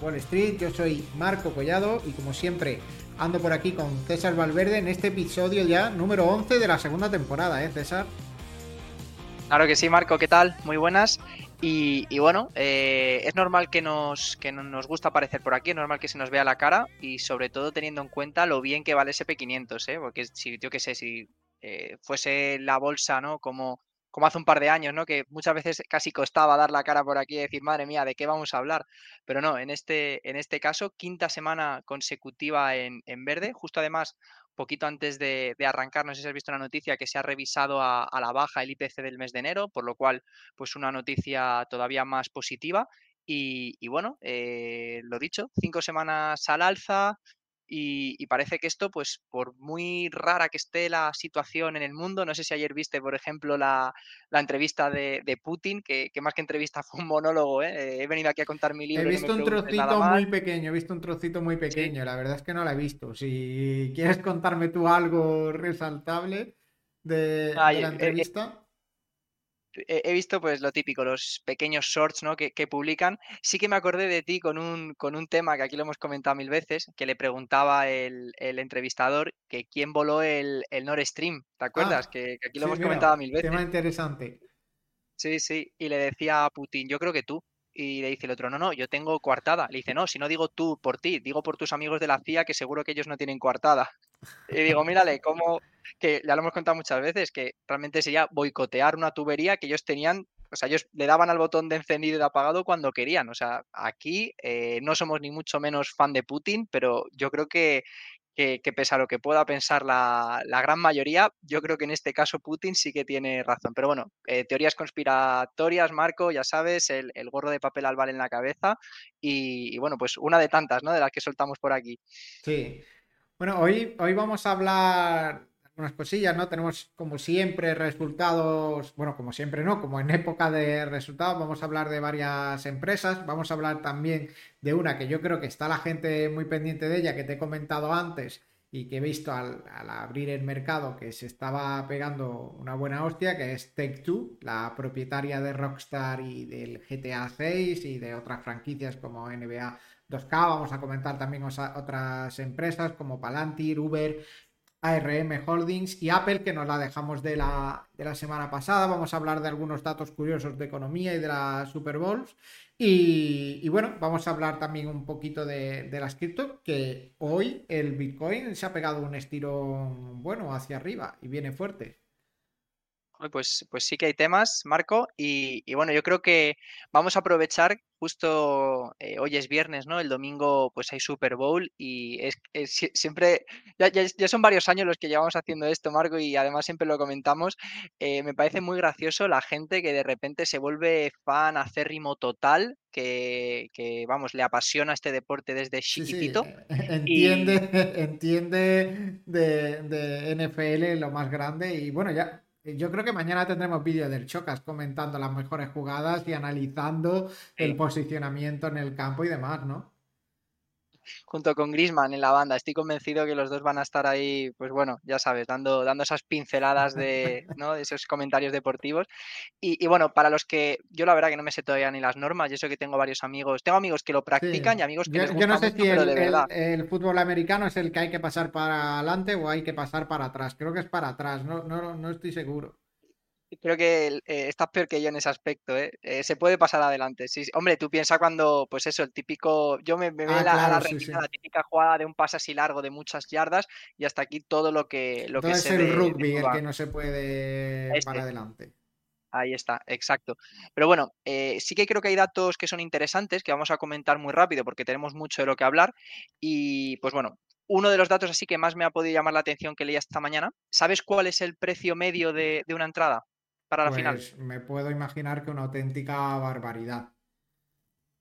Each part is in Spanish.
Wall Street. Yo soy Marco Collado y como siempre ando por aquí con César Valverde en este episodio ya número 11 de la segunda temporada, ¿eh, César? Claro que sí, Marco, ¿qué tal? Muy buenas. Y, bueno, eh, es normal que nos, que nos gusta aparecer por aquí, es normal que se nos vea la cara y sobre todo teniendo en cuenta lo bien que vale SP500, ¿eh? porque si yo qué sé, si eh, fuese la bolsa, ¿no? Como, como hace un par de años, ¿no? Que muchas veces casi costaba dar la cara por aquí y decir, madre mía, ¿de qué vamos a hablar? Pero no, en este, en este caso, quinta semana consecutiva en, en verde, justo además poquito antes de, arrancar, no sé si has visto una noticia que se ha revisado a, la baja el IPC del mes de enero, por lo cual, pues una noticia todavía más positiva. Y, bueno, eh, lo dicho, cinco semanas al alza, y, parece que esto, pues por muy rara que esté la situación en el mundo, no sé si ayer viste, por ejemplo, la, entrevista de, Putin, que, más que entrevista fue un monólogo, ¿eh? he venido aquí a contar mi libro. He visto un trocito muy pequeño, he visto un trocito muy pequeño, la verdad es que no la he visto. Si quieres contarme tú algo resaltable de, la eh, eh, entrevista he visto pues lo típico, los pequeños shorts ¿no? que, publican. Sí que me acordé de ti con un, con un tema que aquí lo hemos comentado mil veces, que le preguntaba el, entrevistador que quién voló el, el Nord Stream, ¿te acuerdas? Ah, que, aquí lo hemos comentado mil veces. Tema interesante. Sí, sí, y le decía a Putin, yo creo que tú. Y le dice el otro, no, no, yo tengo coartada. Le dice, no, si no digo tú por ti, digo por tus amigos de la CIA que seguro que ellos no tienen coartada. Y digo, mírale, cómo, que ya lo hemos contado muchas veces, que realmente sería boicotear una tubería que ellos tenían, o sea, ellos le daban al botón de encendido y de apagado cuando querían. O sea, aquí eh, no somos ni mucho menos fan de Putin, pero yo creo que, que, pese a lo que pueda pensar la, gran mayoría, yo creo que en este caso Putin sí que tiene razón. Pero bueno, eh, teorías conspiratorias, Marco, ya sabes, el, gorro de papel albal en la cabeza y, y, bueno, pues una de tantas, ¿no? De las que soltamos por aquí. Sí. Bueno, hoy, hoy vamos a hablar unas cosillas, ¿no? Tenemos como siempre resultados, bueno, como siempre no, como en época de resultados, vamos a hablar de varias empresas, vamos a hablar también de una que yo creo que está la gente muy pendiente de ella, que te he comentado antes y que he visto al, abrir el mercado que se estaba pegando una buena hostia, que es Take Two, la propietaria de Rockstar y del GTA 6 y de otras franquicias como NBA 2K. Vamos a comentar también otras empresas como Palantir, Uber, ARM Holdings y Apple, que nos la dejamos de la, de la, semana pasada. Vamos a hablar de algunos datos curiosos de economía y de la Super Bowls. Y, bueno, vamos a hablar también un poquito de, de las cripto, que hoy el Bitcoin se ha pegado un estilo bueno hacia arriba y viene fuerte. Pues, pues sí que hay temas, Marco, y, bueno, yo creo que vamos a aprovechar justo eh, hoy es viernes, ¿no? El domingo pues hay Super Bowl y es, siempre, ya, son varios años los que llevamos haciendo esto, Marco, y además siempre lo comentamos, eh, me parece muy gracioso la gente que de repente se vuelve fan acérrimo total, que, vamos, le apasiona este deporte desde chiquitito. Entiende, entiende de, de NFL lo más grande y bueno, ya eh, yo creo que mañana tendremos vídeo del Chocas comentando las mejores jugadas y analizando el posicionamiento en el campo y demás, ¿no? Junto con Grisman en la banda. Estoy convencido que los dos van a estar ahí, pues bueno, ya sabes, dando, dando esas pinceladas de, ¿no? esos comentarios deportivos. Y, bueno, para los que yo la verdad que no me sé todavía ni las normas, y eso que tengo varios amigos, tengo amigos que lo practican y amigos que yo, les yo no sé si el, fútbol americano es el que hay que pasar para adelante o hay que pasar para atrás. Creo que es para atrás, no, no, no estoy seguro creo que eh, estás peor que yo en ese aspecto, ¿eh? ¿eh? se puede pasar adelante. Sí, hombre, tú piensas cuando, pues eso, el típico, yo me, me ah, la, la, la, típica jugada de un pase así largo de muchas yardas y hasta aquí todo lo que, lo que es el rugby el que no se puede para este. adelante. Ahí está, exacto. Pero bueno, eh, sí que creo que hay datos que son interesantes, que vamos a comentar muy rápido porque tenemos mucho de lo que hablar. Y pues bueno, uno de los datos así que más me ha podido llamar la atención que leí esta mañana, ¿sabes cuál es el precio medio de, de una entrada? Para la final? Pues me puedo imaginar que una auténtica barbaridad.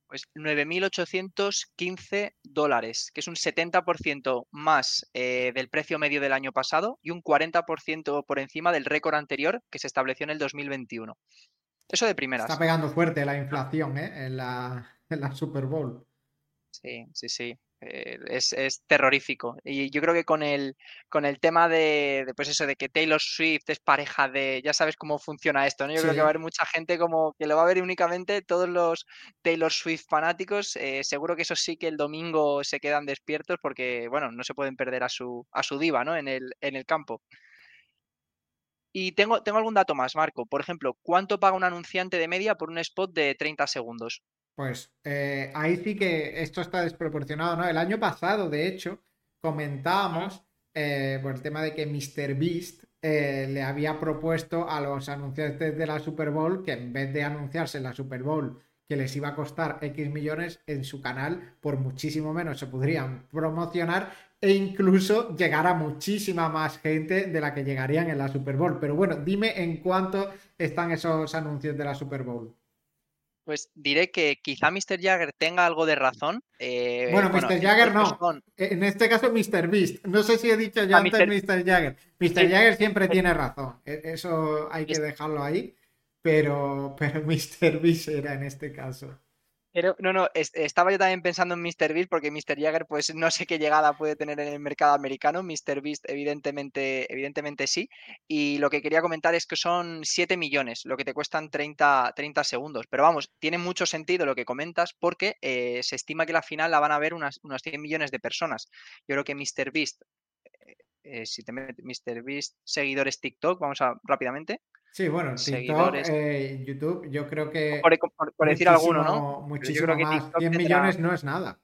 Pues 9.815 dólares, que es un 70% más eh, del precio medio del año pasado y un 40% por encima del récord anterior que se estableció en el 2021. Eso de primeras. Está pegando fuerte la inflación ¿eh? en, la, en la Super Bowl. Sí, sí, sí. Eh, es, terrorífico. Y yo creo que con el, con el tema de, pues eso, de que Taylor Swift es pareja de, ya sabes cómo funciona esto, ¿no? Yo creo que va a haber mucha gente como que lo va a ver únicamente todos los Taylor Swift fanáticos. Eh, seguro que eso sí que el domingo se quedan despiertos porque, bueno, no se pueden perder a su, a su diva, ¿no? En el, en el campo. Y tengo, tengo algún dato más, Marco. Por ejemplo, ¿cuánto paga un anunciante de media por un spot de 30 segundos? Pues eh, ahí sí que esto está desproporcionado, ¿no? El año pasado, de hecho, comentábamos eh, por el tema de que MrBeast eh, le había propuesto a los anunciantes de la Super Bowl que en vez de anunciarse en la Super Bowl que les iba a costar X millones en su canal, por muchísimo menos se podrían promocionar e incluso llegar a muchísima más gente de la que llegarían en la Super Bowl. Pero bueno, dime en cuánto están esos anuncios de la Super Bowl. Pues diré que quizá Mr. Jagger tenga algo de razón. Eh, bueno, Mr. Jagger no. En este caso, Mr. Beast. No sé si he dicho ya ah, antes Mr. Jagger. Mr. Jagger siempre tiene razón. E, eso hay que dejarlo ahí. Pero, pero Mr. Beast era en este caso. No, no, estaba yo también pensando en Mr. Beast porque Mr. Jagger, pues no sé qué llegada puede tener en el mercado americano. Mr. Beast, evidentemente, evidentemente sí. Y lo que quería comentar es que son 7 millones, lo que te cuestan 30, 30 segundos. Pero vamos, tiene mucho sentido lo que comentas porque eh, se estima que la final la van a ver unas, unos 100 millones de personas. Yo creo que Mr. Beast, eh, si te metes Mr. Beast, seguidores TikTok, vamos a rápidamente. Sí, bueno, TikTok, eh, YouTube, yo creo que. Por, decir alguno, ¿no? Muchísimo más. 100 millones no es nada.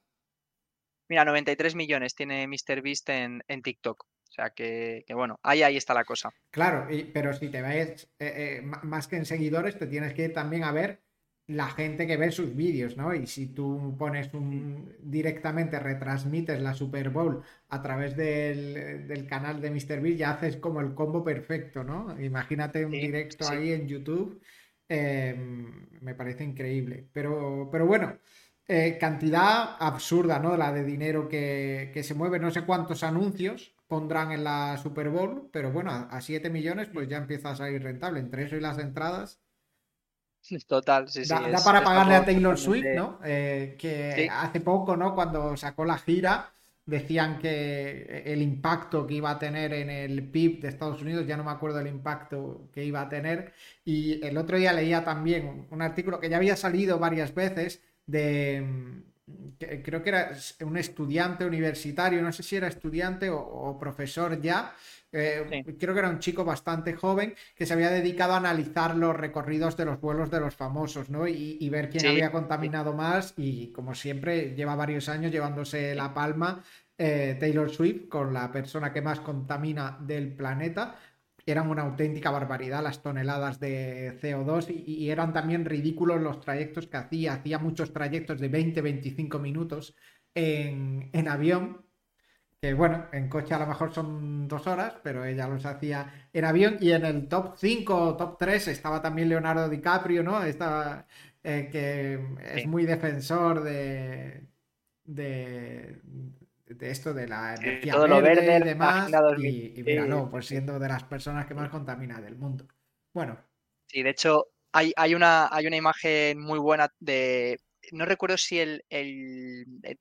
Mira, 93 millones tiene MrBeast en, en TikTok. O sea que, bueno, ahí, ahí está la cosa. Claro, pero si te ves eh, más que en seguidores, te tienes que ir también a ver la gente que ve sus vídeos, ¿no? Y si tú pones un directamente retransmites la Super Bowl a través del, canal de MrBeast, ya haces como el combo perfecto, ¿no? Imagínate un directo ahí en YouTube. Em, me parece increíble. Pero, pero bueno, eh, cantidad absurda, ¿no? La de dinero que, que, se mueve. No sé cuántos anuncios pondrán en la Super Bowl, pero bueno, a 7 millones pues ya empieza a salir rentable. Entre eso y las entradas Total, sí, sí. Da, para pagarle a Taylor Swift, ¿no? Eh, que hace poco, ¿no? Cuando sacó la gira, decían que el impacto que iba a tener en el PIB de Estados Unidos, ya no me acuerdo el impacto que iba a tener. Y el otro día leía también un artículo que ya había salido varias veces de. creo que era un estudiante universitario, no sé si era estudiante o profesor ya, eh, creo que era un chico bastante joven que se había dedicado a analizar los recorridos de los vuelos de los famosos, ¿no? Y, ver quién había contaminado más. Y como siempre, lleva varios años llevándose la palma eh, Taylor Swift con la persona que más contamina del planeta. Eran una auténtica barbaridad las toneladas de CO2 y, eran también ridículos los trayectos que hacía. Hacía muchos trayectos de 20-25 minutos en, en avión que bueno, en coche a lo mejor son dos horas, pero ella los hacía en avión y en el top 5 o top 3 estaba también Leonardo DiCaprio, ¿no? Estaba, eh, que es muy defensor de, de, esto de la energía verde, y demás. Y, y míralo, pues siendo de las personas que más contamina del mundo. Bueno. Sí, de hecho, hay, hay, una, hay una imagen muy buena de no recuerdo si el, el, e,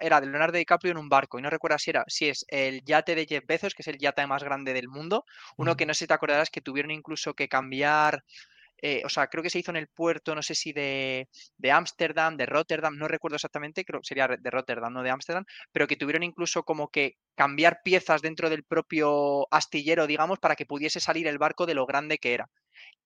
era de Leonardo DiCaprio en un barco y no recuerdo si era si es el yate de Jeff Bezos que es el yate más grande del mundo uno que no sé si te acordarás que tuvieron incluso que cambiar eh, o sea, creo que se hizo en el puerto, no sé si de Ámsterdam, de, Rotterdam, no recuerdo exactamente, creo que sería de Rotterdam, no de Ámsterdam, pero que tuvieron incluso como que cambiar piezas dentro del propio astillero, digamos, para que pudiese salir el barco de lo grande que era.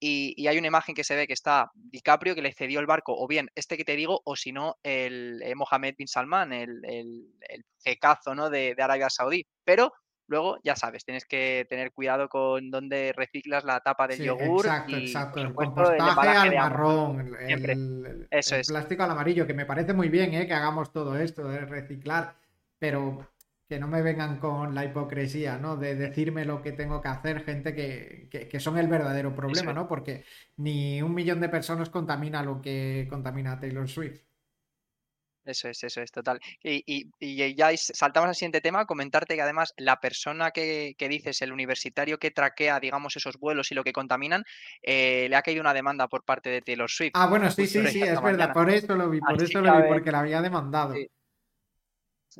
Y, hay una imagen que se ve que está DiCaprio que le cedió el barco, o bien este que te digo, o si no, el eh, Mohammed bin Salman, el, el, jecazo ¿no? de, Arabia Saudí. Pero luego, ya sabes, tienes que tener cuidado con dónde reciclas la tapa del yogur. Exacto, exacto. El compostaje al marrón, el, Eso es. plástico al amarillo, que me parece muy bien ¿eh? que hagamos todo esto de reciclar, pero que no me vengan con la hipocresía, ¿no? De decirme lo que tengo que hacer, gente que, son el verdadero problema, ¿no? Porque ni un millón de personas contamina lo que contamina Taylor Swift. Eso es, eso es, total. Y, ya saltamos al siguiente tema, comentarte que además la persona que, dices, el universitario que traquea, digamos, esos vuelos y lo que contaminan, eh, le ha caído una demanda por parte de Taylor Swift. Ah, bueno, sí, sí, sí, es verdad, por eso lo vi, por eso lo vi, porque la había demandado.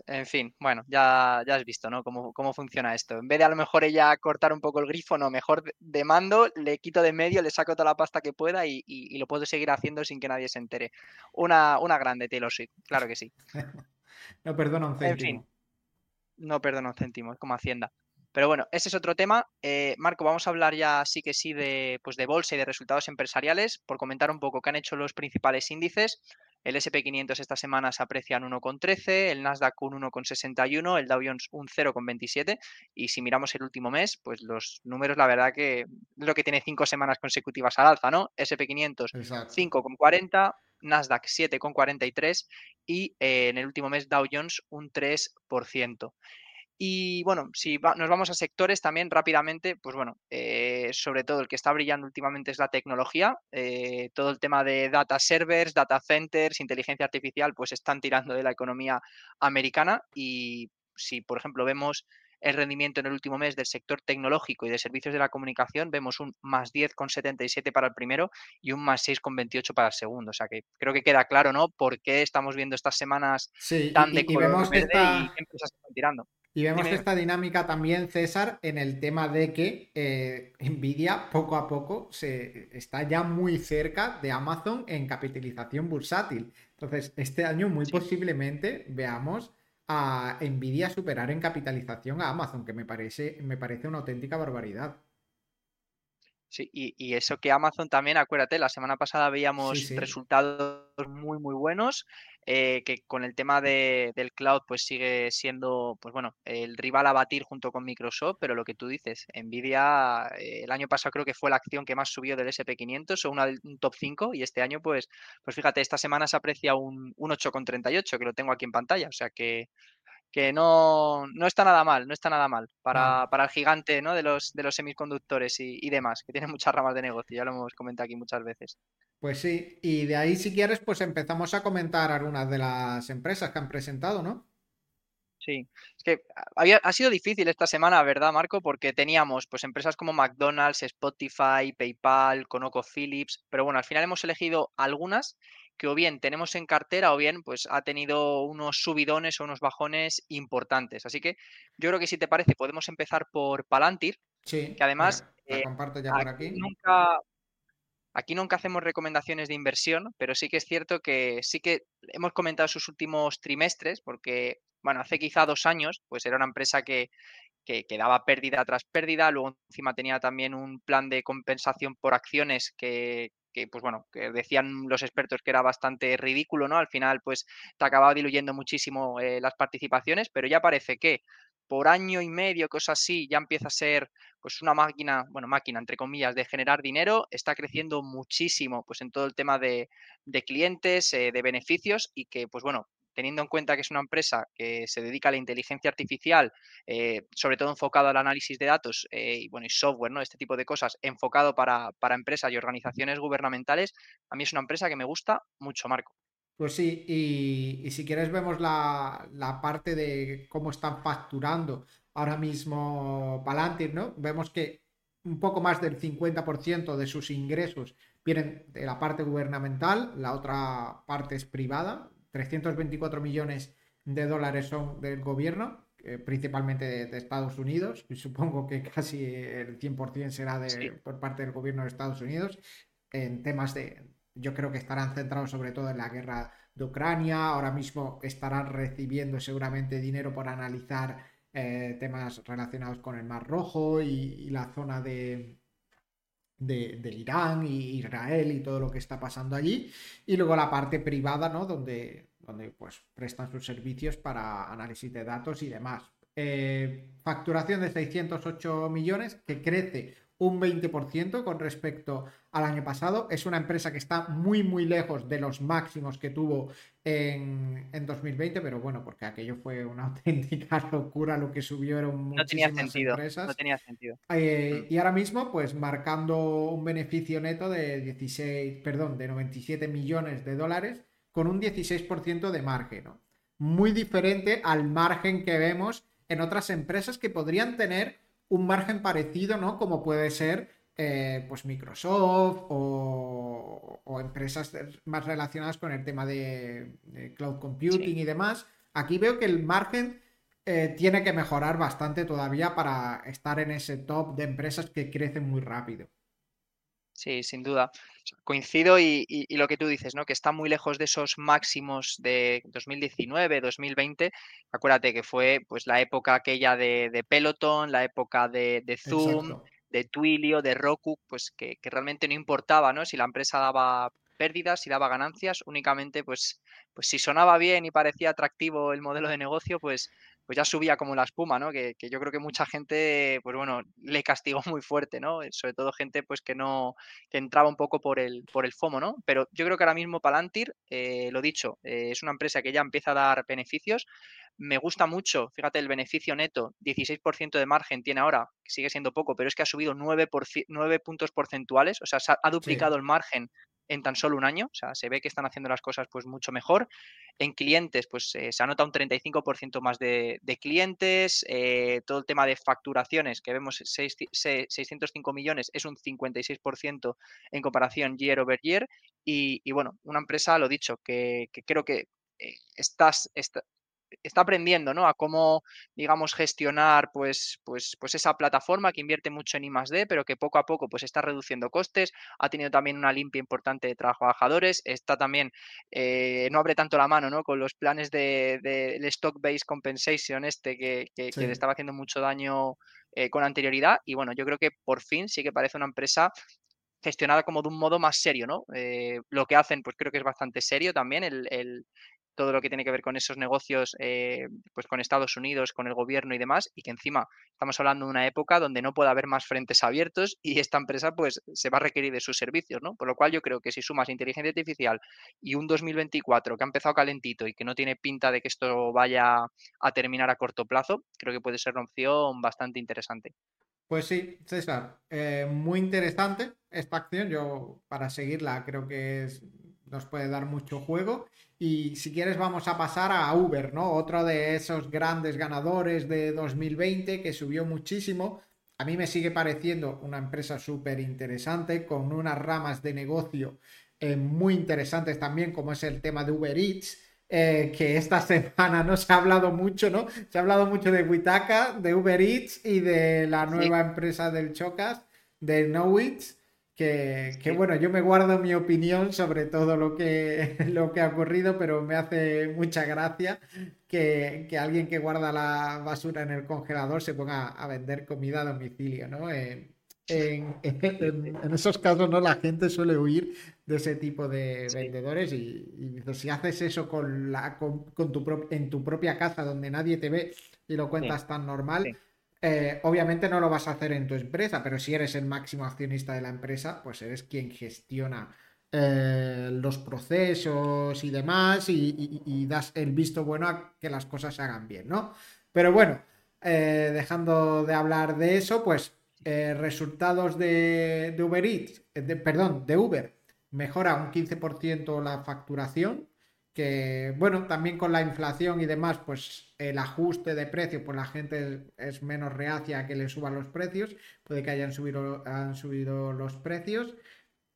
En fin, bueno, ya, ya has visto, ¿no? Cómo, cómo funciona esto. En vez de a lo mejor ella cortar un poco el grifo, no, mejor de mando, le quito de medio, le saco toda la pasta que pueda y, lo puedo seguir haciendo sin que nadie se entere. Una, una grande Taylor Swift, claro que sí. no perdona un céntimo. En fin, no perdona un céntimo, es como Hacienda. Pero bueno, ese es otro tema. Eh, Marco, vamos a hablar ya sí que sí de, pues de bolsa y de resultados empresariales, por comentar un poco qué han hecho los principales índices. El SP500 esta semana se aprecia en 1,13, el Nasdaq un 1,61, el Dow Jones un 0,27 y si miramos el último mes, pues los números la verdad que es lo que tiene cinco semanas consecutivas al alza, ¿no? SP500 5,40, Nasdaq 7,43 y eh, en el último mes Dow Jones un 3%. Y bueno, si nos vamos a sectores también rápidamente, pues bueno, eh, sobre todo el que está brillando últimamente es la tecnología. Eh, todo el tema de data servers, data centers, inteligencia artificial, pues están tirando de la economía americana. Y si, por ejemplo, vemos el rendimiento en el último mes del sector tecnológico y de servicios de la comunicación, vemos un más 10,77 para el primero y un más 6,28 para el segundo. O sea que creo que queda claro, ¿no? Por qué estamos viendo estas semanas tan de color verde y empresas están tirando. Y vemos esta dinámica también, César, en el tema de que eh, Nvidia poco a poco se está ya muy cerca de Amazon en capitalización bursátil. Entonces, este año muy posiblemente veamos a Nvidia superar en capitalización a Amazon, que me parece, me parece una auténtica barbaridad. Sí, y, eso que Amazon también, acuérdate, la semana pasada veíamos resultados muy, muy buenos, eh, que con el tema de, del cloud pues sigue siendo, pues bueno, el rival a batir junto con Microsoft, pero lo que tú dices, Nvidia eh, el año pasado creo que fue la acción que más subió del SP500 o una, un top 5 y este año pues, pues fíjate, esta semana se aprecia un, un 8,38 que lo tengo aquí en pantalla, o sea que que no, no, está nada mal, no está nada mal para, para el gigante ¿no? de, los, de los semiconductores y, y, demás, que tiene muchas ramas de negocio, ya lo hemos comentado aquí muchas veces. Pues sí, y de ahí si quieres, pues empezamos a comentar algunas de las empresas que han presentado, ¿no? Sí, es que había, ha sido difícil esta semana, ¿verdad, Marco? Porque teníamos pues empresas como McDonald's, Spotify, PayPal, ConocoPhillips, pero bueno, al final hemos elegido algunas que o bien tenemos en cartera o bien pues ha tenido unos subidones o unos bajones importantes. Así que yo creo que si te parece podemos empezar por Palantir, sí, que además eh, comparto ya por aquí. Nunca, aquí nunca hacemos recomendaciones de inversión, pero sí que es cierto que sí que hemos comentado sus últimos trimestres, porque bueno, hace quizá dos años, pues era una empresa que, que, que, daba pérdida tras pérdida, luego encima tenía también un plan de compensación por acciones que, que pues bueno, que decían los expertos que era bastante ridículo, ¿no? Al final, pues te acababa diluyendo muchísimo eh, las participaciones, pero ya parece que por año y medio, cosas así, ya empieza a ser pues una máquina, bueno, máquina entre comillas, de generar dinero, está creciendo muchísimo pues en todo el tema de, de clientes, eh, de beneficios y que pues bueno, teniendo en cuenta que es una empresa que se dedica a la inteligencia artificial, eh, sobre todo enfocado al análisis de datos eh, y, bueno, y software, ¿no? este tipo de cosas, enfocado para, empresas y organizaciones gubernamentales, a mí es una empresa que me gusta mucho, Marco. Pues sí, y, si quieres vemos la, parte de cómo están facturando ahora mismo Palantir, ¿no? Vemos que un poco más del 50% de sus ingresos vienen de la parte gubernamental, la otra parte es privada, 324 millones de dólares son del gobierno, principalmente de, Estados Unidos, y supongo que casi el 100% será de, por parte del gobierno de Estados Unidos, en temas de, yo creo que estarán centrados sobre todo en la guerra de Ucrania, ahora mismo estarán recibiendo seguramente dinero para analizar eh, temas relacionados con el Mar Rojo y la zona de, de, Irán y Israel y todo lo que está pasando allí. Y luego la parte privada, ¿no? Donde, donde pues prestan sus servicios para análisis de datos y demás. Eh, facturación de 608 millones que crece un 20% con respecto al año pasado. Es una empresa que está muy, muy lejos de los máximos que tuvo en, 2020, pero bueno, porque aquello fue una auténtica locura lo que subieron no tenía sentido, No tenía sentido. Eh, mm. y ahora mismo, pues marcando un beneficio neto de 16, perdón, de 97 millones de dólares con un 16% de margen, Muy diferente al margen que vemos en otras empresas que podrían tener un margen parecido, ¿no? Como puede ser eh, pues Microsoft o, empresas más relacionadas con el tema de, cloud computing y demás, aquí veo que el margen eh, tiene que mejorar bastante todavía para estar en ese top de empresas que crecen muy rápido. Sí, sin duda. Coincido y, lo que tú dices, ¿no? Que está muy lejos de esos máximos de 2019, 2020. Acuérdate que fue pues la época aquella de, Peloton, la época de, Zoom, de Twilio, de Roku, pues que, que, realmente no importaba, ¿no? Si la empresa daba pérdidas, si daba ganancias, únicamente pues, pues si sonaba bien y parecía atractivo el modelo de negocio, pues pues ya subía como la espuma, ¿no? Que, yo creo que mucha gente, pues bueno, le castigó muy fuerte, ¿no? Eh, sobre todo gente, pues que no, que entraba un poco por el, por el FOMO, ¿no? Pero yo creo que ahora mismo Palantir, eh, lo dicho, eh, es una empresa que ya empieza a dar beneficios. Me gusta mucho, fíjate, el beneficio neto, 16% de margen tiene ahora, que sigue siendo poco, pero es que ha subido 9, por, 9 puntos porcentuales, o sea, ha duplicado el margen en tan solo un año, o sea, se ve que están haciendo las cosas pues mucho mejor. En clientes, pues eh, se ha notado un 35% más de, clientes, eh, todo el tema de facturaciones, que vemos 605 millones, es un 56% en comparación year over year, y, bueno, una empresa, lo dicho, que, creo que eh, estás, está aprendiendo, ¿no? A cómo, digamos, gestionar, pues, pues, pues esa plataforma que invierte mucho en I+.D., pero que poco a poco, pues, está reduciendo costes. Ha tenido también una limpia importante de trabajadores. Está también, eh, no abre tanto la mano, ¿no? Con los planes de, de stock-based compensation este que, que, le estaba haciendo mucho daño eh, con anterioridad. Y bueno, yo creo que por fin sí que parece una empresa gestionada como de un modo más serio, ¿no? Eh, lo que hacen, pues creo que es bastante serio también el, todo lo que tiene que ver con esos negocios eh, pues con Estados Unidos, con el gobierno y demás, y que encima estamos hablando de una época donde no puede haber más frentes abiertos y esta empresa pues se va a requerir de sus servicios, ¿no? Por lo cual yo creo que si sumas inteligencia artificial y un 2024 que ha empezado calentito y que no tiene pinta de que esto vaya a terminar a corto plazo, creo que puede ser una opción bastante interesante. Pues sí, César, eh, muy interesante esta acción. Yo para seguirla creo que nos puede dar mucho juego. Y si quieres vamos a pasar a Uber, ¿no? Otro de esos grandes ganadores de 2020 que subió muchísimo. A mí me sigue pareciendo una empresa súper interesante con unas ramas de negocio eh, muy interesantes también, como es el tema de Uber Eats. Eh, que esta semana no se ha hablado mucho, ¿no? Se ha hablado mucho de Witaka, de Uber Eats y de la nueva empresa del Chocas, de Knowits. Que, bueno, yo me guardo mi opinión sobre todo lo que, lo que ha ocurrido, pero me hace mucha gracia que, alguien que guarda la basura en el congelador se ponga a vender comida a domicilio, ¿no? en, esos casos, ¿no? La gente suele huir de ese tipo de vendedores y, si haces eso con la, con, tu en tu propia casa donde nadie te ve y lo cuentas tan normal, eh, obviamente no lo vas a hacer en tu empresa, pero si eres el máximo accionista de la empresa, pues eres quien gestiona eh, los procesos y demás y, das el visto bueno a que las cosas se hagan bien, ¿no? Pero bueno, eh, dejando de hablar de eso, pues resultados de, Uber Eats, perdón, de Uber, mejora un 15% la facturación que bueno, también con la inflación y demás, pues el ajuste de precio, pues la gente es menos reacia a que le suban los precios, puede que hayan subido, han subido los precios.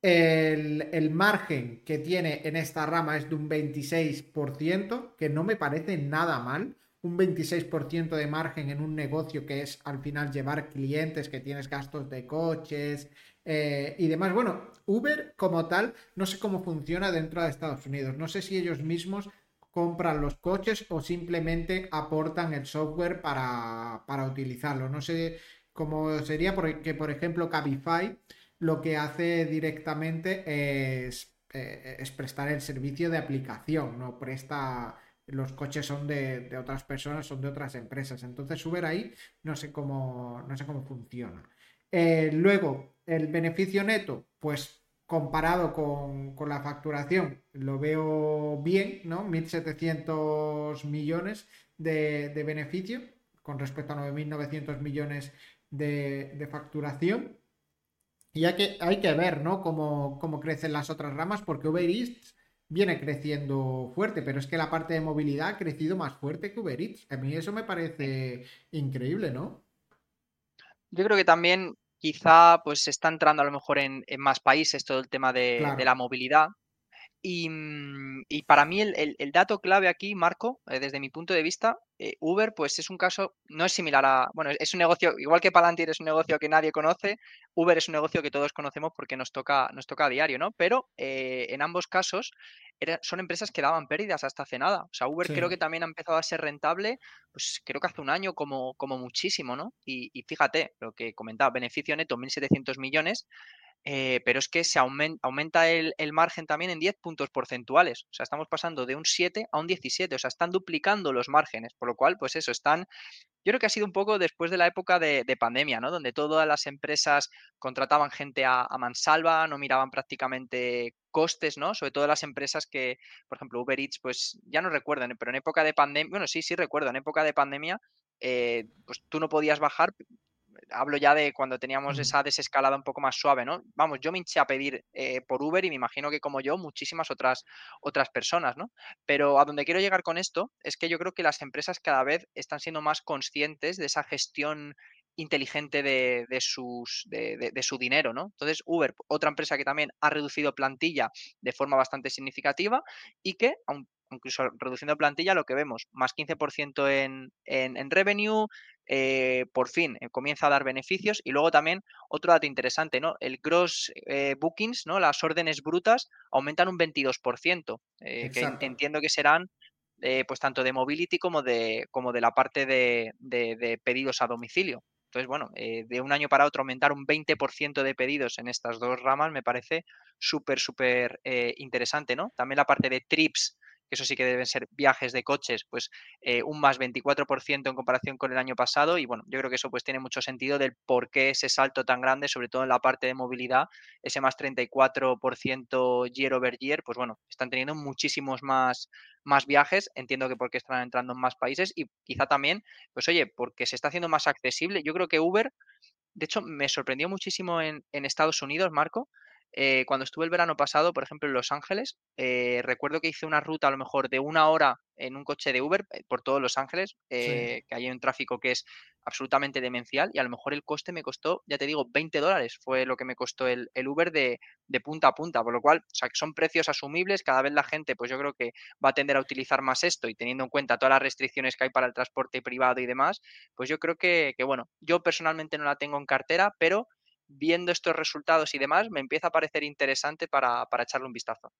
El, margen que tiene en esta rama es de un 26%, que no me parece nada mal. Un 26% de margen en un negocio que es al final llevar clientes, que tienes gastos de coches, eh, y demás. Bueno, Uber como tal, no sé cómo funciona dentro de Estados Unidos. No sé si ellos mismos compran los coches o simplemente aportan el software para, utilizarlo. No sé cómo sería porque, por ejemplo, Cabify lo que hace directamente es, eh, es prestar el servicio de aplicación, no presta los coches son de, otras personas, son de otras empresas. Entonces Uber ahí no sé cómo, no sé cómo funciona. Eh, luego, el beneficio neto, pues comparado con, la facturación, lo veo bien, ¿no? 1.700 millones de, beneficio con respecto a 9.900 millones de, facturación. Y hay que, hay que ver, ¿no? Cómo, cómo, crecen las otras ramas, porque Uber Eats viene creciendo fuerte, pero es que la parte de movilidad ha crecido más fuerte que Uber Eats. A mí eso me parece increíble, ¿no? Yo creo que también quizá pues está entrando a lo mejor en, más países todo el tema de, la movilidad. Mm, y, para mí el, dato clave aquí, Marco, eh, desde mi punto de vista, eh, Uber pues es un caso, no es similar a, bueno, es un negocio, igual que Palantir es un negocio que nadie conoce, Uber es un negocio que todos conocemos porque nos toca, nos toca a diario, ¿no? Pero eh, en ambos casos son empresas que daban pérdidas hasta hace nada. O sea, Uber creo que también ha empezado a ser rentable, pues creo que hace un año como, como muchísimo, ¿no? Y, y fíjate, lo que comentaba, beneficio neto 1.700 millones, eh, pero es que se aumenta, el, margen también en 10 puntos porcentuales. O sea, estamos pasando de un 7 a un 17. O sea, están duplicando los márgenes. Por lo cual, pues eso, están. Yo creo que ha sido un poco después de la época de, pandemia, ¿no? Donde todas las empresas contrataban gente a, mansalva, no miraban prácticamente costes, ¿no? Sobre todo las empresas que, por ejemplo, Uber Eats, pues ya no recuerdan, pero en época de pandemia, bueno, sí, sí recuerdo, en época de pandemia, eh, pues tú no podías bajar hablo ya de cuando teníamos esa desescalada un poco más suave, ¿no? Vamos, yo me hinché a pedir eh, por Uber y me imagino que como yo, muchísimas otras, otras personas, ¿no? Pero a donde quiero llegar con esto es que yo creo que las empresas cada vez están siendo más conscientes de esa gestión inteligente de, sus, de, su dinero, ¿no? Entonces, Uber, otra empresa que también ha reducido plantilla de forma bastante significativa y que, incluso reduciendo plantilla, lo que vemos, más 15% en, en, revenue, eh, por fin eh, comienza a dar beneficios. Y luego también otro dato interesante, ¿no? El gross eh, bookings, ¿no? Las órdenes brutas aumentan un 22%, que entiendo que serán pues tanto de mobility como de, como de la parte de, de pedidos a domicilio. Entonces, bueno, de un año para otro aumentar un 20% de pedidos en estas dos ramas me parece súper, súper interesante, ¿no? También la parte de trips que eso sí que deben ser viajes de coches, pues eh, un más 24% en comparación con el año pasado y bueno, yo creo que eso pues tiene mucho sentido del por qué ese salto tan grande, sobre todo en la parte de movilidad, ese más 34% year over year, pues bueno, están teniendo muchísimos más, más viajes, entiendo que porque están entrando en más países y quizá también, pues oye, porque se está haciendo más accesible, yo creo que Uber, de hecho, me sorprendió muchísimo en, en Estados Unidos, Marco, eh, cuando estuve el verano pasado, por ejemplo, en Los Ángeles, eh, recuerdo que hice una ruta a lo mejor de una hora en un coche de Uber eh, por todos Los Ángeles, que hay un tráfico que es absolutamente demencial y a lo mejor el coste me costó, ya te digo, 20 dólares fue lo que me costó el, Uber de, punta a punta, por lo cual, o sea, que son precios asumibles, cada vez la gente, pues yo creo que va a tender a utilizar más esto y teniendo en cuenta todas las restricciones que hay para el transporte privado y demás, pues yo creo que, que bueno, yo personalmente no la tengo en cartera, pero viendo estos resultados y demás, me empieza a parecer interesante para, echarle un vistazo.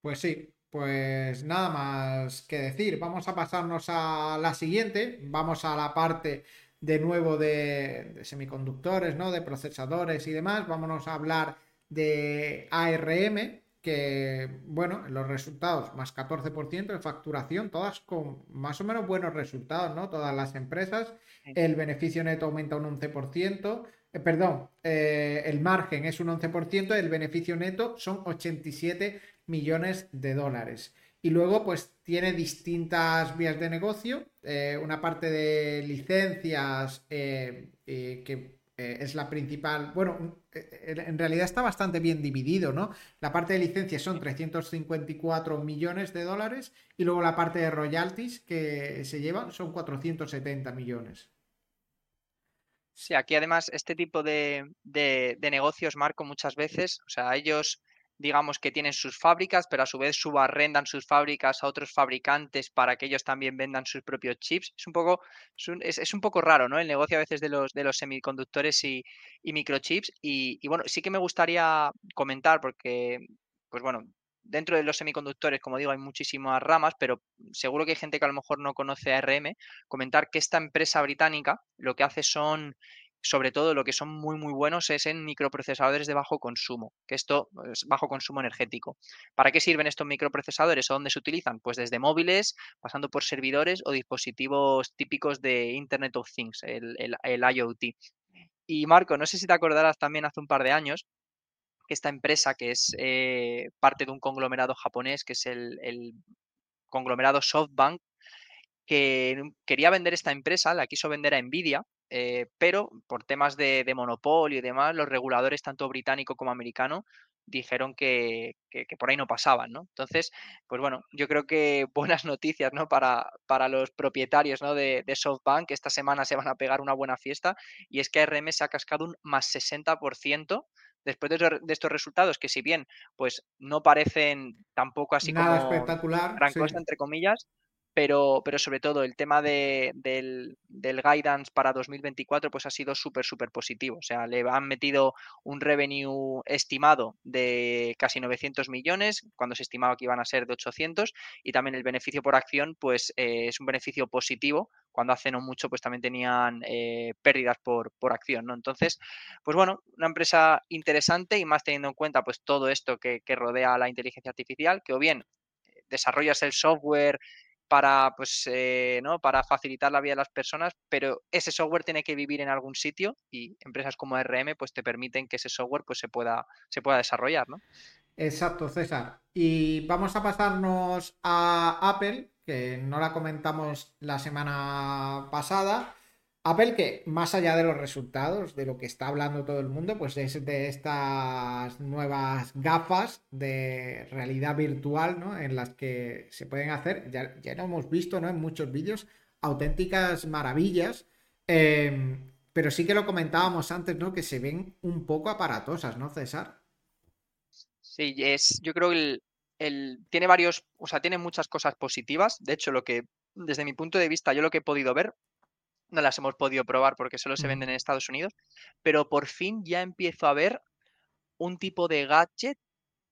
Pues sí, pues nada más que decir. Vamos a pasarnos a la siguiente. Vamos a la parte de nuevo de, semiconductores, ¿no? De procesadores y demás. Vámonos a hablar de ARM, que, bueno, los resultados, más 14% de facturación, todas con más o menos buenos resultados, ¿no? Todas las empresas. El beneficio neto aumenta un 11%. Eh, perdón, eh, el margen es un 11%, el beneficio neto son 87 millones de dólares. Y luego, pues tiene distintas vías de negocio, eh, una parte de licencias que es la principal, bueno, en realidad está bastante bien dividido, ¿no? La parte de licencias son 354 millones de dólares y luego la parte de royalties que se llevan son 470 millones. Sí, aquí además este tipo de, de, negocios, Marco, muchas veces, o sea, ellos digamos que tienen sus fábricas, pero a su vez subarrendan sus fábricas a otros fabricantes para que ellos también vendan sus propios chips. Es un poco, es un, poco raro, ¿no? El negocio a veces de los, de los semiconductores y, y microchips. Y, y, bueno, sí que me gustaría comentar, porque, pues bueno, dentro de los semiconductores, como digo, hay muchísimas ramas, pero seguro que hay gente que a lo mejor no conoce ARM, comentar que esta empresa británica lo que hace son sobre todo lo que son muy muy buenos es en microprocesadores de bajo consumo, que esto es bajo consumo energético. ¿Para qué sirven estos microprocesadores o dónde se utilizan? Pues desde móviles, pasando por servidores o dispositivos típicos de Internet of Things, el, el IoT. Y Marco, no sé si te acordarás también hace un par de años que esta empresa, que es eh, parte de un conglomerado japonés, que es el, conglomerado SoftBank, que quería vender esta empresa, la quiso vender a Nvidia, eh, pero por temas de, monopolio y demás, los reguladores, tanto británico como americano, dijeron que, por ahí no pasaban, ¿no? Entonces, pues bueno, yo creo que buenas noticias, ¿no? Para, para los propietarios, ¿no? De, de, SoftBank, que esta semana se van a pegar una buena fiesta, y es que ARM se ha cascado un más 60% después de, estos resultados, que si bien pues no parecen tampoco así Nada como espectacular, gran cosa, entre comillas, pero, pero sobre todo el tema de, del, del, guidance para 2024 pues ha sido súper, súper positivo. O sea, le han metido un revenue estimado de casi 900 millones, cuando se estimaba que iban a ser de 800, y también el beneficio por acción pues eh, es un beneficio positivo. Cuando hace no mucho pues también tenían eh, pérdidas por, por acción, ¿no? Entonces, pues bueno, una empresa interesante y más teniendo en cuenta pues todo esto que, que rodea la inteligencia artificial, que o bien eh, desarrollas el software para, pues, eh, ¿no? para facilitar la vida de las personas, pero ese software tiene que vivir en algún sitio y empresas como RM pues, te permiten que ese software pues, se, pueda, se pueda desarrollar. ¿no? Exacto, César. Y vamos a pasarnos a Apple, que no la comentamos la semana pasada. Apple que más allá de los resultados, de lo que está hablando todo el mundo, pues es de estas nuevas gafas de realidad virtual, ¿no? En las que se pueden hacer, ya, ya lo hemos visto, ¿no? En muchos vídeos, auténticas maravillas. Em, pero sí que lo comentábamos antes, ¿no? Que se ven un poco aparatosas, ¿no, César? Sí, es, yo creo que el, el, tiene varios, o sea, tiene muchas cosas positivas. De hecho, lo que, desde mi punto de vista, yo lo que he podido ver, no las hemos podido probar porque solo se venden en Estados Unidos, pero por fin ya empiezo a ver un tipo de gadget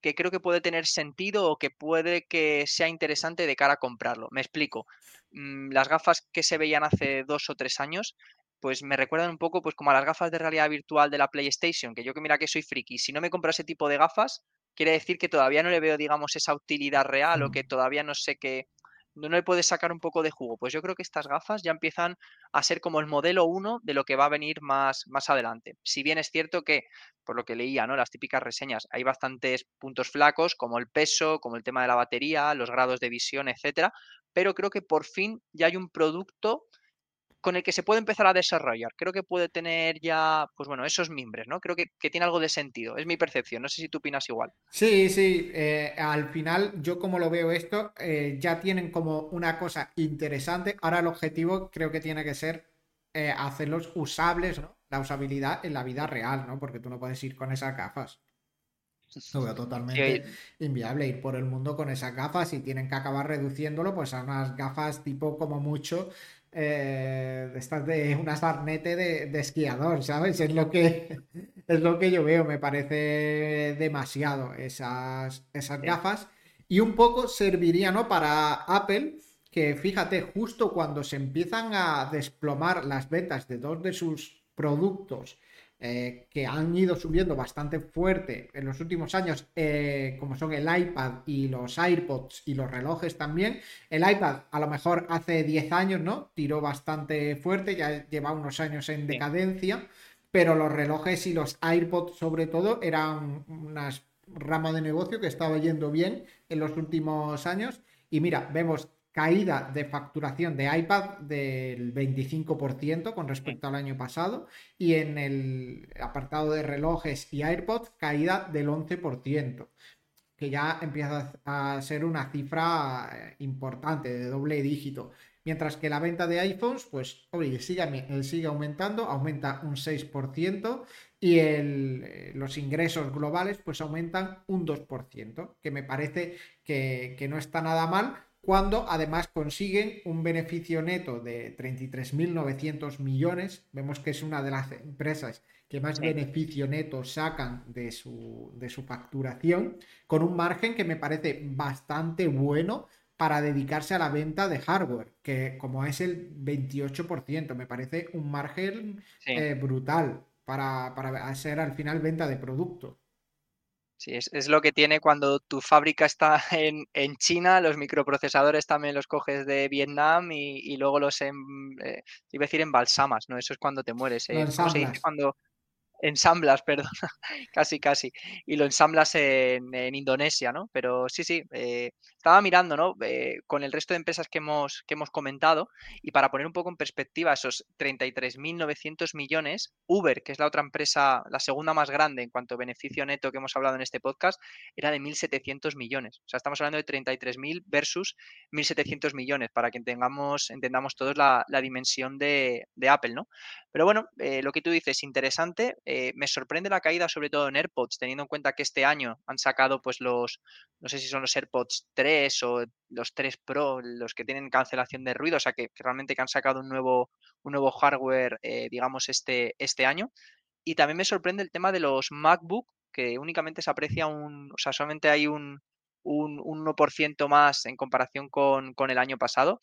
que creo que puede tener sentido o que puede que sea interesante de cara a comprarlo. Me explico. Mm, las gafas que se veían hace dos o tres años, pues me recuerdan un poco pues como a las gafas de realidad virtual de la PlayStation, que yo que mira que soy friki, si no me compro ese tipo de gafas, quiere decir que todavía no le veo, digamos, esa utilidad real o que todavía no sé qué, no le puedes sacar un poco de jugo. Pues yo creo que estas gafas ya empiezan a ser como el modelo uno de lo que va a venir más, más adelante. Si bien es cierto que, por lo que leía, ¿no? Las típicas reseñas, hay bastantes puntos flacos, como el peso, como el tema de la batería, los grados de visión, etcétera. Pero creo que por fin ya hay un producto con el que se puede empezar a desarrollar. Creo que puede tener ya, pues bueno, esos mimbres, ¿no? Creo que, tiene algo de sentido. Es mi percepción. No sé si tú opinas igual. Sí, sí. Eh, al final, yo como lo veo esto, eh, ya tienen como una cosa interesante. Ahora el objetivo creo que tiene que ser eh, hacerlos usables, ¿no? La usabilidad en la vida real, ¿no? Porque tú no puedes ir con esas gafas. Lo veo totalmente inviable ir por el mundo con esas gafas y tienen que acabar reduciéndolo pues a unas gafas tipo como mucho eh, estas de unas arnete de, esquiador, ¿sabes? Es lo que es lo que yo veo, me parece demasiado esas, esas gafas. Y un poco serviría, ¿no? Para Apple, que fíjate, justo cuando se empiezan a desplomar las ventas de dos de sus productos eh, que han ido subiendo bastante fuerte en los últimos años, eh, como son el iPad y los AirPods y los relojes también. El iPad a lo mejor hace 10 años, ¿no? Tiró bastante fuerte, ya lleva unos años en decadencia, pero los relojes y los AirPods sobre todo eran unas rama de negocio que estaba yendo bien en los últimos años. Y mira, vemos caída de facturación de iPad del 25% con respecto al año pasado y en el apartado de relojes y AirPods caída del 11%, que ya empieza a ser una cifra eh, importante de doble dígito. Mientras que la venta de iPhones, pues, oye, sigue, aumentando, aumenta un 6% y eh, los ingresos globales, pues aumentan un 2%, que me parece que no está nada mal, cuando además consiguen un beneficio neto de 33.900 millones. Vemos que es una de las empresas que más beneficio neto sacan de su, de su facturación, con un margen que me parece bastante bueno para dedicarse a la venta de hardware, que como es el 28%, me parece un margen eh, brutal para, para hacer al final venta de producto. Sí, es, lo que tiene cuando tu fábrica está en, China, los microprocesadores también los coges de Vietnam y, luego los, en, eh, iba a decir embalsamas, ¿no? Eso es cuando te mueres. ¿eh? Cuando ensamblas, perdón, casi, casi, y lo ensamblas en, Indonesia, ¿no? Pero sí, sí, eh, estaba mirando, ¿no? Eh, con el resto de empresas que hemos, que hemos comentado y para poner un poco en perspectiva esos 33.900 millones, Uber, que es la otra empresa, la segunda más grande en cuanto a beneficio neto que hemos hablado en este podcast, era de 1.700 millones. O sea, estamos hablando de 33.000 versus 1.700 millones para que entendamos, entendamos todos la, dimensión de, Apple, ¿no? Pero bueno, eh, lo que tú dices, interesante. Eh, me sorprende la caída sobre todo en AirPods, teniendo en cuenta que este año han sacado pues los, no sé si son los AirPods 3 o los 3 Pro, los que tienen cancelación de ruido, o sea que, realmente han sacado un nuevo, un nuevo hardware, eh, digamos, este, este año. Y también me sorprende el tema de los MacBook, que únicamente se aprecia un, o sea, solamente hay un, un, 1% más en comparación con, con el año pasado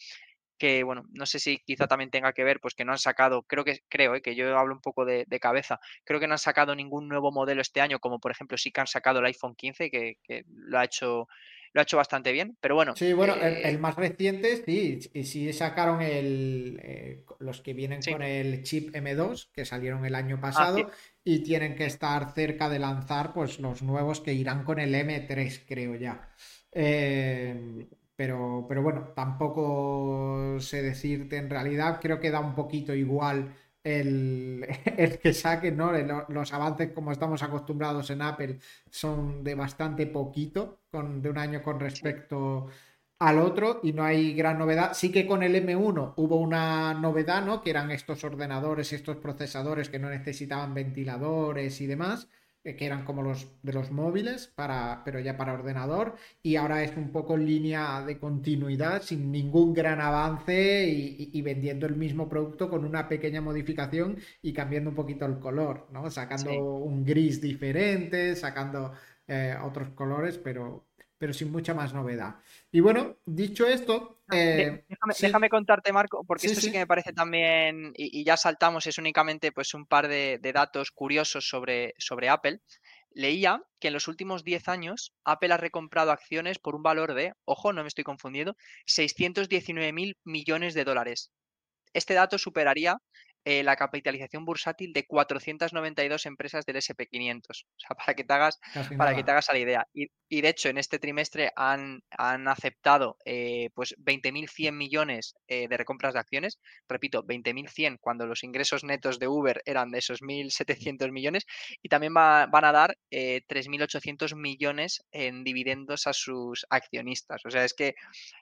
que bueno, no sé si quizá también tenga que ver, pues que no han sacado, creo que creo, eh, que yo hablo un poco de, cabeza, creo que no han sacado ningún nuevo modelo este año, como por ejemplo sí que han sacado el iPhone 15, que, lo ha hecho lo ha hecho bastante bien, pero bueno. Sí, bueno, el, eh, más reciente, sí, sí sacaron el, eh, los que vienen con el chip M2, que salieron el año ah, pasado, y tienen que estar cerca de lanzar pues los nuevos que irán con el M3, creo ya. Eh, pero, pero bueno, tampoco sé decirte en realidad, creo que da un poquito igual el, que saquen, ¿no? Los avances como estamos acostumbrados en Apple son de bastante poquito, con, de un año con respecto al otro y no hay gran novedad. Sí que con el M1 hubo una novedad, ¿no? Que eran estos ordenadores, estos procesadores que no necesitaban ventiladores y demás. Eh, que eran como los de los móviles, para, pero ya para ordenador, y ahora es un poco en línea de continuidad, sin ningún gran avance y, vendiendo el mismo producto con una pequeña modificación y cambiando un poquito el color, ¿no? Sacando un gris diferente, sacando eh, otros colores, pero, pero sin mucha más novedad. Y bueno, dicho esto... Ah, eh, déjame, contarte, Marco, porque esto sí, que me parece también, y, ya saltamos, es únicamente pues un par de, datos curiosos sobre, sobre Apple. Leía que en los últimos 10 años Apple ha recomprado acciones por un valor de, ojo, no me estoy confundiendo, 619 mil millones de dólares. Este dato superaría eh, la capitalización bursátil de 492 empresas del SP500. O sea, para que te hagas, para que te hagas a la idea. Y, de hecho, en este trimestre han, han aceptado eh, pues 20.100 millones eh, de recompras de acciones. Repito, 20.100 cuando los ingresos netos de Uber eran de esos 1.700 millones. Y también van a dar 3.800 millones en dividendos a sus accionistas. O sea, es que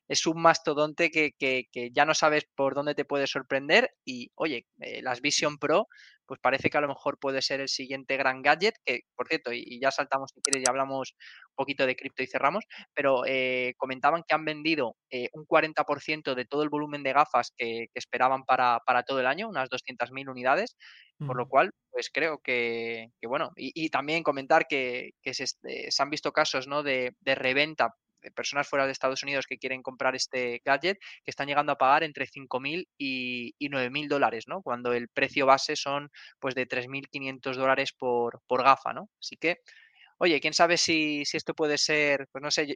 es un mastodonte que, que, que ya no sabes por dónde te puede sorprender. Y oye, eh, las Vision Pro, pues parece que a lo mejor puede ser el siguiente gran gadget, que por cierto, y, ya saltamos si quieres, ya hablamos un poquito de cripto y cerramos, pero eh, comentaban que han vendido eh, un 40% de todo el volumen de gafas que, esperaban para, todo el año, unas 200.000 unidades, por lo cual, pues creo que, bueno, y, también comentar que, se, han visto casos ¿no? de, de reventa personas fuera de Estados Unidos que quieren comprar este gadget que están llegando a pagar entre 5.000 y, y 9.000 dólares, ¿no? Cuando el precio base son pues de 3.500 dólares por, por gafa, ¿no? Así que, oye, quién sabe si, si, esto puede ser, pues no sé,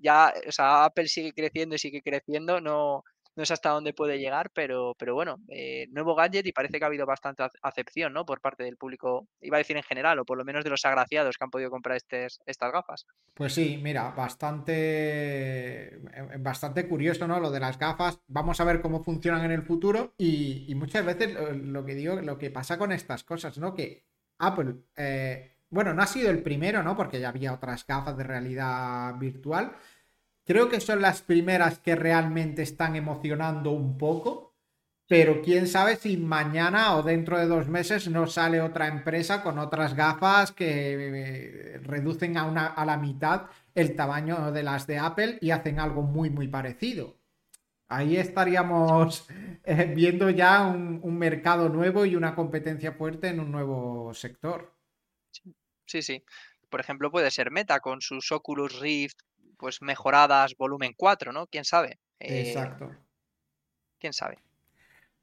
ya, o sea, Apple sigue creciendo y sigue creciendo, no, no sé hasta dónde puede llegar, pero, pero bueno, eh, nuevo gadget y parece que ha habido bastante acepción, ¿no? Por parte del público, iba a decir en general, o por lo menos de los agraciados que han podido comprar estas gafas. Pues sí, mira, bastante, eh, bastante curioso, ¿no? Lo de las gafas. Vamos a ver cómo funcionan en el futuro y, muchas veces lo, que digo, lo que pasa con estas cosas, ¿no? Que Apple, eh, bueno, no ha sido el primero, ¿no? Porque ya había otras gafas de realidad virtual Creo que son las primeras que realmente están emocionando un poco, pero quién sabe si mañana o dentro de dos meses no sale otra empresa con otras gafas que eh, reducen a, una, a la mitad el tamaño de las de Apple y hacen algo muy, muy parecido. Ahí estaríamos eh, viendo ya un, un mercado nuevo y una competencia fuerte en un nuevo sector. Sí, sí. Por ejemplo, puede ser Meta con sus Oculus Rift pues mejoradas volumen 4, ¿no? ¿Quién sabe? Eh, Exacto. ¿Quién sabe?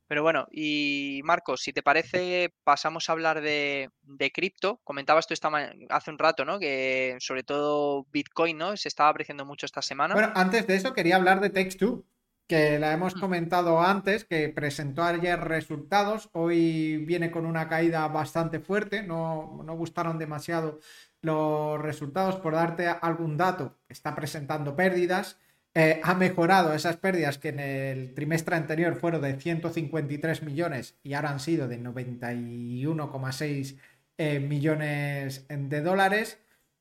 Pero bueno, y Marcos, si te parece, pasamos a hablar de, cripto. Comentabas tú esta hace un rato, ¿no? Que sobre todo Bitcoin, ¿no? Se estaba apreciando mucho esta semana. Bueno, antes de eso quería hablar de Text2, que la hemos comentado antes, que presentó ayer resultados, hoy viene con una caída bastante fuerte, no, no gustaron demasiado los resultados, por darte algún dato, está presentando pérdidas, eh, ha mejorado esas pérdidas que en el trimestre anterior fueron de 153 millones y ahora han sido de 91,6 eh, millones de dólares.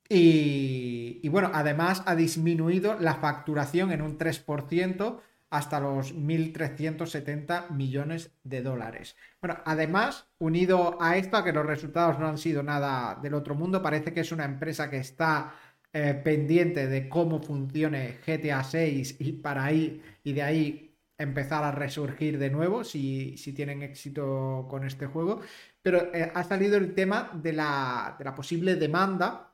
Y, y, bueno, además ha disminuido la facturación en un 3% hasta los 1.370 millones de dólares. Bueno, además, unido a esto, a que los resultados no han sido nada del otro mundo, parece que es una empresa que está eh, pendiente de cómo funcione GTA 6 y para ahí y de ahí empezar a resurgir de nuevo si, si tienen éxito con este juego. Pero eh, ha salido el tema de la, de la posible demanda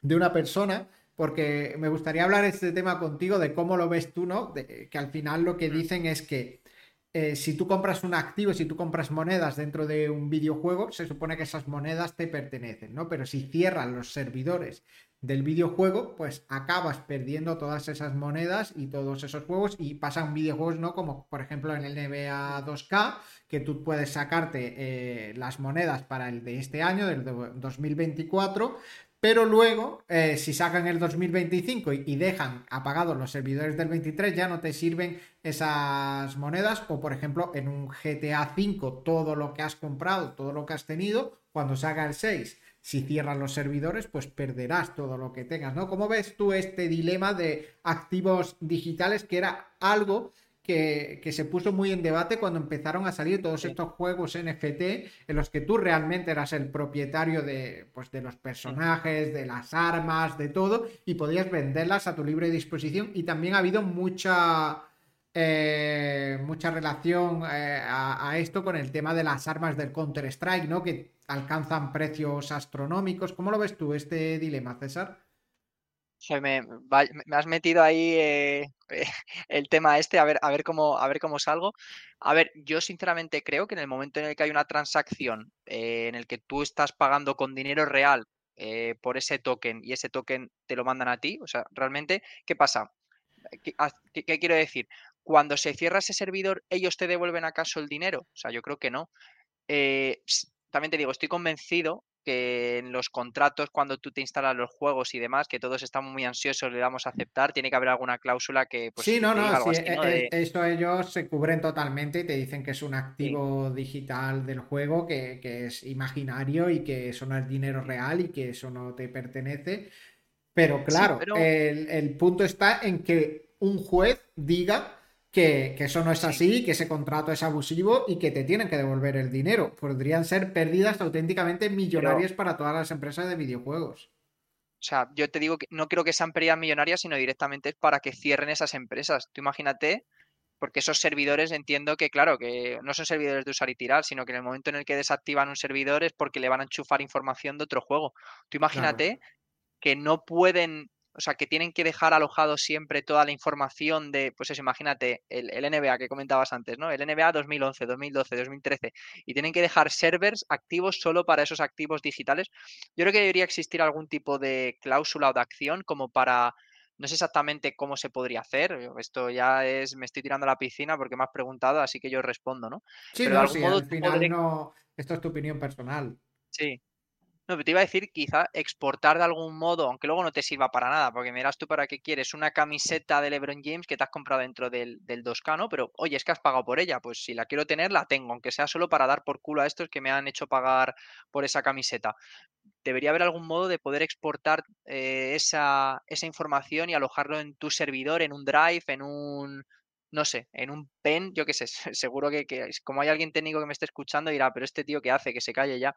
de una persona porque me gustaría hablar este tema contigo de cómo lo ves tú, ¿no? De, que al final lo que mm. dicen es que eh, si tú compras un activo, si tú compras monedas dentro de un videojuego, se supone que esas monedas te pertenecen, ¿no? Pero si cierran los servidores del videojuego, pues acabas perdiendo todas esas monedas y todos esos juegos y pasan videojuegos, ¿no? Como por ejemplo en el NBA 2K, que tú puedes sacarte eh, las monedas para el de este año, del 2024, pero luego, eh, si sacan el 2025 y, dejan apagados los servidores del 23, ya no te sirven esas monedas. O, por ejemplo, en un GTA 5, todo lo que has comprado, todo lo que has tenido, cuando salga el 6, si cierran los servidores, pues perderás todo lo que tengas, ¿no? ¿Cómo ves tú este dilema de activos digitales que era algo que, se puso muy en debate cuando empezaron a salir todos estos juegos NFT en los que tú realmente eras el propietario de, pues, de los personajes, de las armas, de todo, y podías venderlas a tu libre disposición. Y también ha habido mucha, eh, mucha relación eh, a, a, esto con el tema de las armas del Counter-Strike, ¿no? Que alcanzan precios astronómicos. ¿Cómo lo ves tú este dilema, César? Me, has metido ahí eh, el tema este, a ver, a ver cómo, a ver cómo salgo. A ver, yo sinceramente creo que en el momento en el que hay una transacción eh, en el que tú estás pagando con dinero real eh, por ese token y ese token te lo mandan a ti, o sea, realmente, ¿qué pasa? ¿Qué, qué quiero decir? Cuando se cierra ese servidor, ¿ellos te devuelven acaso el dinero? O sea, yo creo que no. también te digo, estoy convencido que en los contratos cuando tú te instalas los juegos y demás, que todos estamos muy ansiosos, le damos a aceptar, tiene que haber alguna cláusula que... Pues, sí, no, no, sí, e, e, esto ellos se cubren totalmente y te dicen que es un activo digital del juego, que, es imaginario y que eso no es dinero real y que eso no te pertenece. Pero claro, El, el punto está en que un juez diga que, eso no es así, que ese contrato es abusivo y que te tienen que devolver el dinero. Podrían ser pérdidas auténticamente millonarias para todas las empresas de videojuegos. O sea, yo te digo que no creo que sean pérdidas millonarias, sino directamente es para que cierren esas empresas. Tú imagínate, porque esos servidores entiendo que, claro, que no son servidores de usar y tirar, sino que en el momento en el que desactivan un servidor es porque le van a enchufar información de otro juego. Tú imagínate que no pueden o sea, que tienen que dejar alojado siempre toda la información de, pues eso, imagínate, el, NBA que comentabas antes, ¿no? El NBA 2011, 2012, 2013, y tienen que dejar servers activos solo para esos activos digitales. Yo creo que debería existir algún tipo de cláusula o de acción como para, no sé exactamente cómo se podría hacer, esto ya es, me estoy tirando a la piscina porque me has preguntado, así que yo respondo, ¿no? Sí, Pero no, al final no, esto es tu opinión personal. Sí, no, pero te iba a decir quizá exportar de algún modo, aunque luego no te sirva para nada, porque miras tú para qué quieres una camiseta de LeBron James que te has comprado dentro del, 2K, ¿no? Pero oye, es que has pagado por ella, pues si la quiero tener, la tengo, aunque sea solo para dar por culo a estos que me han hecho pagar por esa camiseta. Debería haber algún modo de poder exportar eh, esa, esa información y alojarlo en tu servidor, en un drive, en un, no sé, en un pen, yo qué sé, seguro que, que, como hay alguien técnico que me esté escuchando dirá, pero este tío que hace, que se calle ya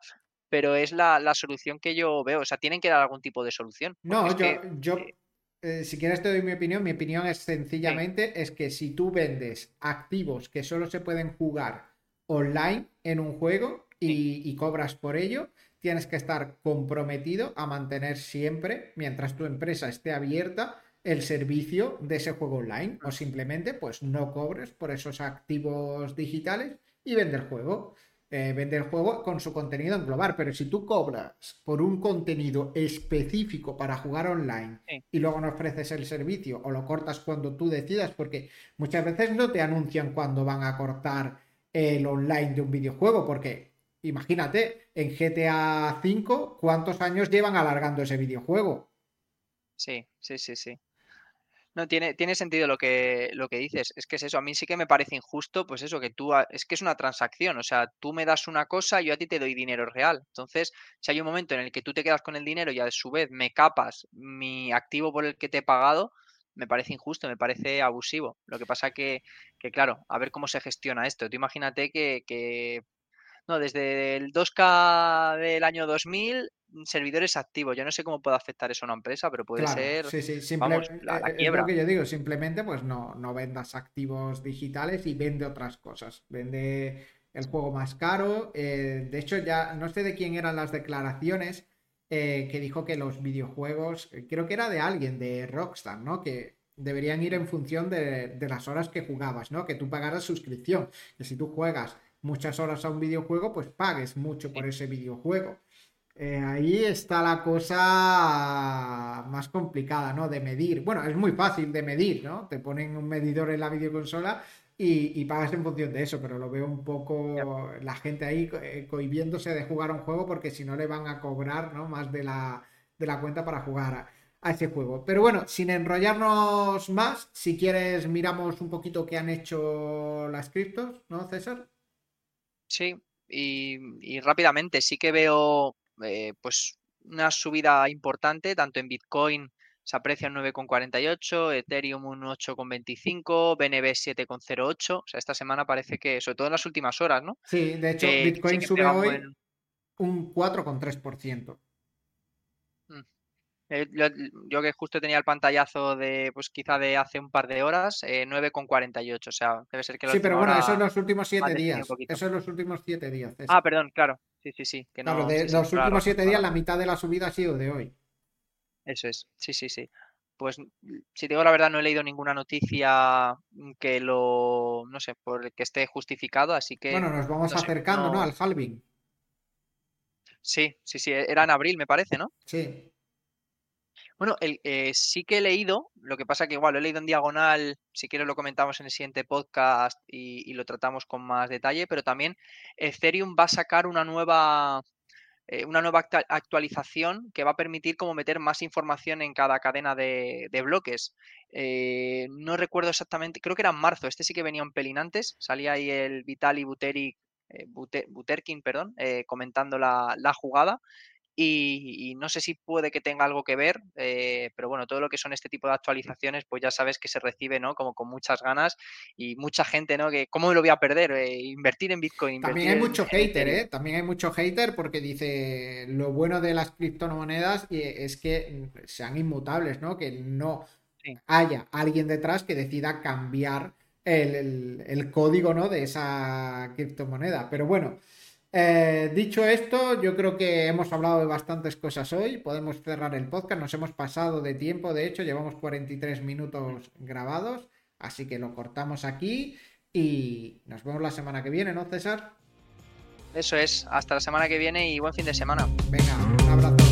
pero es la, solución que yo veo. O sea, tienen que dar algún tipo de solución. No, yo, eh eh, si quieres te doy mi opinión. Mi opinión es sencillamente es que si tú vendes activos que solo se pueden jugar online en un juego y, cobras por ello, tienes que estar comprometido a mantener siempre, mientras tu empresa esté abierta, el servicio de ese juego online. O simplemente, pues no cobres por esos activos digitales y vende el juego. Eh, vende el juego con su contenido en global, pero si tú cobras por un contenido específico para jugar online y luego no ofreces el servicio o lo cortas cuando tú decidas, porque muchas veces no te anuncian cuando van a cortar el online de un videojuego, porque imagínate, en GTA V, ¿cuántos años llevan alargando ese videojuego? Sí, sí, sí, sí. No, tiene, tiene sentido lo que, lo que dices. Es que es eso. A mí sí que me parece injusto, pues eso, que tú. Es que es una transacción. O sea, tú me das una cosa yo a ti te doy dinero real. Entonces, si hay un momento en el que tú te quedas con el dinero y a su vez me capas mi activo por el que te he pagado, me parece injusto, me parece abusivo. Lo que pasa que, que claro, a ver cómo se gestiona esto. Tú imagínate que, que no, desde el 2K del año 2000 servidores activos. Yo no sé cómo puede afectar eso a una empresa, pero puede ser sí, sí. la, eh, quiebra. Es lo que yo digo, simplemente pues no, no vendas activos digitales y vende otras cosas. Vende el juego más caro. Eh, de hecho, ya no sé de quién eran las declaraciones eh, que dijo que los videojuegos, creo que era de alguien, de Rockstar, ¿no? Que deberían ir en función de, de las horas que jugabas, ¿no? Que tú pagaras suscripción. Que si tú juegas muchas horas a un videojuego, pues pagues mucho por ese videojuego. Eh, ahí está la cosa más complicada, ¿no? De medir. Bueno, es muy fácil de medir, ¿no? Te ponen un medidor en la videoconsola y, pagas en función de eso, pero lo veo un poco la gente ahí eh, cohibiéndose de jugar un juego porque si no le van a cobrar, ¿no? Más de la, de la cuenta para jugar a, a ese juego. Pero bueno, sin enrollarnos más, si quieres miramos un poquito qué han hecho las criptos, ¿no, César? Sí, y, y rápidamente sí que veo eh, pues una subida importante, tanto en Bitcoin se aprecia un 9,48, Ethereum un 8,25, BNB 7,08. O sea, esta semana parece que, sobre todo en las últimas horas, ¿no? Sí, de hecho, Bitcoin sube hoy un 4,3%. Eh, yo, que justo tenía el pantallazo de, pues quizá de hace un par de horas, eh, 9,48. O sea, debe ser que... Sí, pero bueno, eso es los últimos siete días. Eso es los últimos siete días. Ah, perdón, claro. Sí, sí, sí. Que claro, de los últimos siete días, la mitad de la subida ha sido de hoy. Eso es, sí, sí, sí. Pues si te digo la verdad, no he leído ninguna noticia que lo, no sé, por que esté justificado, así que... Bueno, nos vamos acercando, ¿no? Al halving. Sí, sí, sí, era en abril, me parece, ¿no? Sí. Bueno, el, eh, sí que he leído, lo que pasa que igual lo he leído en diagonal, si quieres lo comentamos en el siguiente podcast y, lo tratamos con más detalle, pero también Ethereum va a sacar una nueva, eh, una nueva actualización que va a permitir como meter más información en cada cadena de, bloques. Eh, no recuerdo exactamente, creo que era en marzo, este sí que venía un pelín antes, salía ahí el Vitali Buterin, Buterkin, perdón, comentando la, la jugada y, no sé si puede que tenga algo que ver, eh, pero bueno, todo lo que son este tipo de actualizaciones, pues ya sabes que se recibe, ¿no? Como con muchas ganas y mucha gente, ¿no? Que cómo me lo voy a perder, eh, invertir en Bitcoin. También hay mucho hater, ¿eh? También hay mucho hater porque dice lo bueno de las criptomonedas es que sean inmutables, ¿no? Que no haya alguien detrás que decida cambiar el, el código, ¿no? De esa criptomoneda. Pero bueno. Eh, dicho esto, yo creo que hemos hablado de bastantes cosas hoy. Podemos cerrar el podcast. Nos hemos pasado de tiempo, de hecho, llevamos 43 minutos grabados. Así que lo cortamos aquí y nos vemos la semana que viene, ¿no, César? Eso es. Hasta la semana que viene y buen fin de semana. Venga, un abrazo.